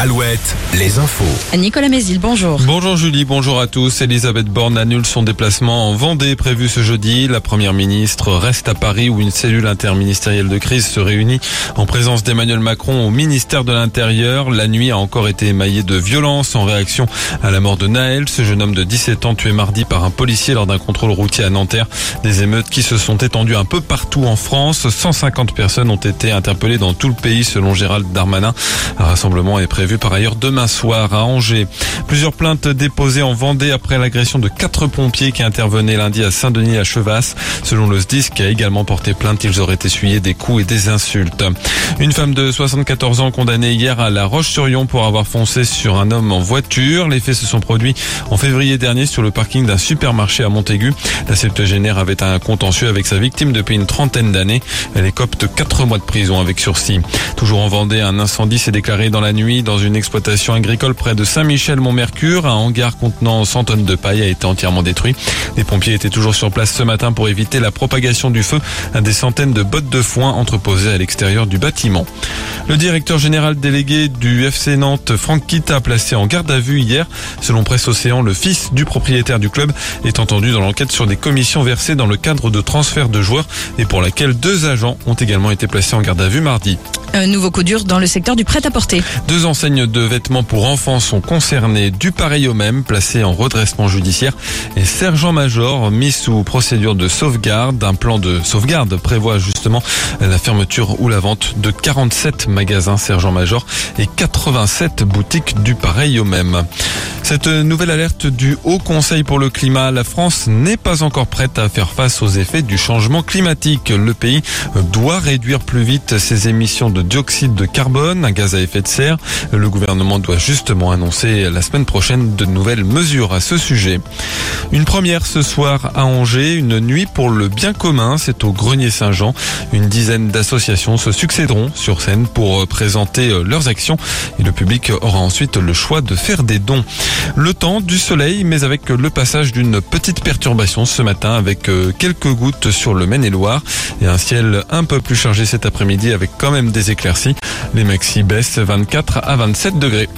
Alouette, les infos. Nicolas Mézil, bonjour. Bonjour Julie, bonjour à tous. Elisabeth Borne annule son déplacement en Vendée prévu ce jeudi. La première ministre reste à Paris où une cellule interministérielle de crise se réunit en présence d'Emmanuel Macron au ministère de l'Intérieur. La nuit a encore été émaillée de violence en réaction à la mort de Naël, ce jeune homme de 17 ans tué mardi par un policier lors d'un contrôle routier à Nanterre. Des émeutes qui se sont étendues un peu partout en France. 150 personnes ont été interpellées dans tout le pays selon Gérald Darmanin. Un rassemblement est prévu vu par ailleurs demain soir à Angers. Plusieurs plaintes déposées en Vendée après l'agression de quatre pompiers qui intervenaient lundi à Saint-Denis à Chevas. Selon le SDIS qui a également porté plainte, ils auraient essuyé des coups et des insultes. Une femme de 74 ans condamnée hier à La Roche-sur-Yon pour avoir foncé sur un homme en voiture. Les faits se sont produits en février dernier sur le parking d'un supermarché à Montaigu. La septuagénaire avait un contentieux avec sa victime depuis une trentaine d'années. Elle écope de 4 mois de prison avec sursis. Toujours en Vendée, un incendie s'est déclaré dans la nuit dans une exploitation agricole près de Saint-Michel-Montmercure. Un hangar contenant 100 tonnes de paille a été entièrement détruit. Les pompiers étaient toujours sur place ce matin pour éviter la propagation du feu à des centaines de bottes de foin entreposées à l'extérieur du bâtiment. Le directeur général délégué du FC Nantes, Franck Kita, placé en garde à vue hier. Selon Presse Océan, le fils du propriétaire du club est entendu dans l'enquête sur des commissions versées dans le cadre de transfert de joueurs et pour laquelle deux agents ont également été placés en garde à vue mardi. Un nouveau coup dur dans le secteur du prêt-à-porter. Deux enseignes de vêtements pour enfants sont concernées du pareil au même, placées en redressement judiciaire. Et sergent-major, mis sous procédure de sauvegarde, un plan de sauvegarde prévoit justement la fermeture ou la vente de 47 magasins sergent-major et 87 boutiques du pareil au même. Cette nouvelle alerte du Haut Conseil pour le climat, la France n'est pas encore prête à faire face aux effets du changement climatique. Le pays doit réduire plus vite ses émissions de dioxyde de carbone, un gaz à effet de serre. Le gouvernement doit justement annoncer la semaine prochaine de nouvelles mesures à ce sujet. Une première ce soir à Angers, une nuit pour le bien commun, c'est au Grenier Saint-Jean. Une dizaine d'associations se succéderont sur scène pour présenter leurs actions et le public aura ensuite le choix de faire des dons. Le temps du soleil, mais avec le passage d'une petite perturbation ce matin avec euh, quelques gouttes sur le Maine-et-Loire et un ciel un peu plus chargé cet après-midi avec quand même des éclaircies. Les maxi baissent 24 à 27 degrés.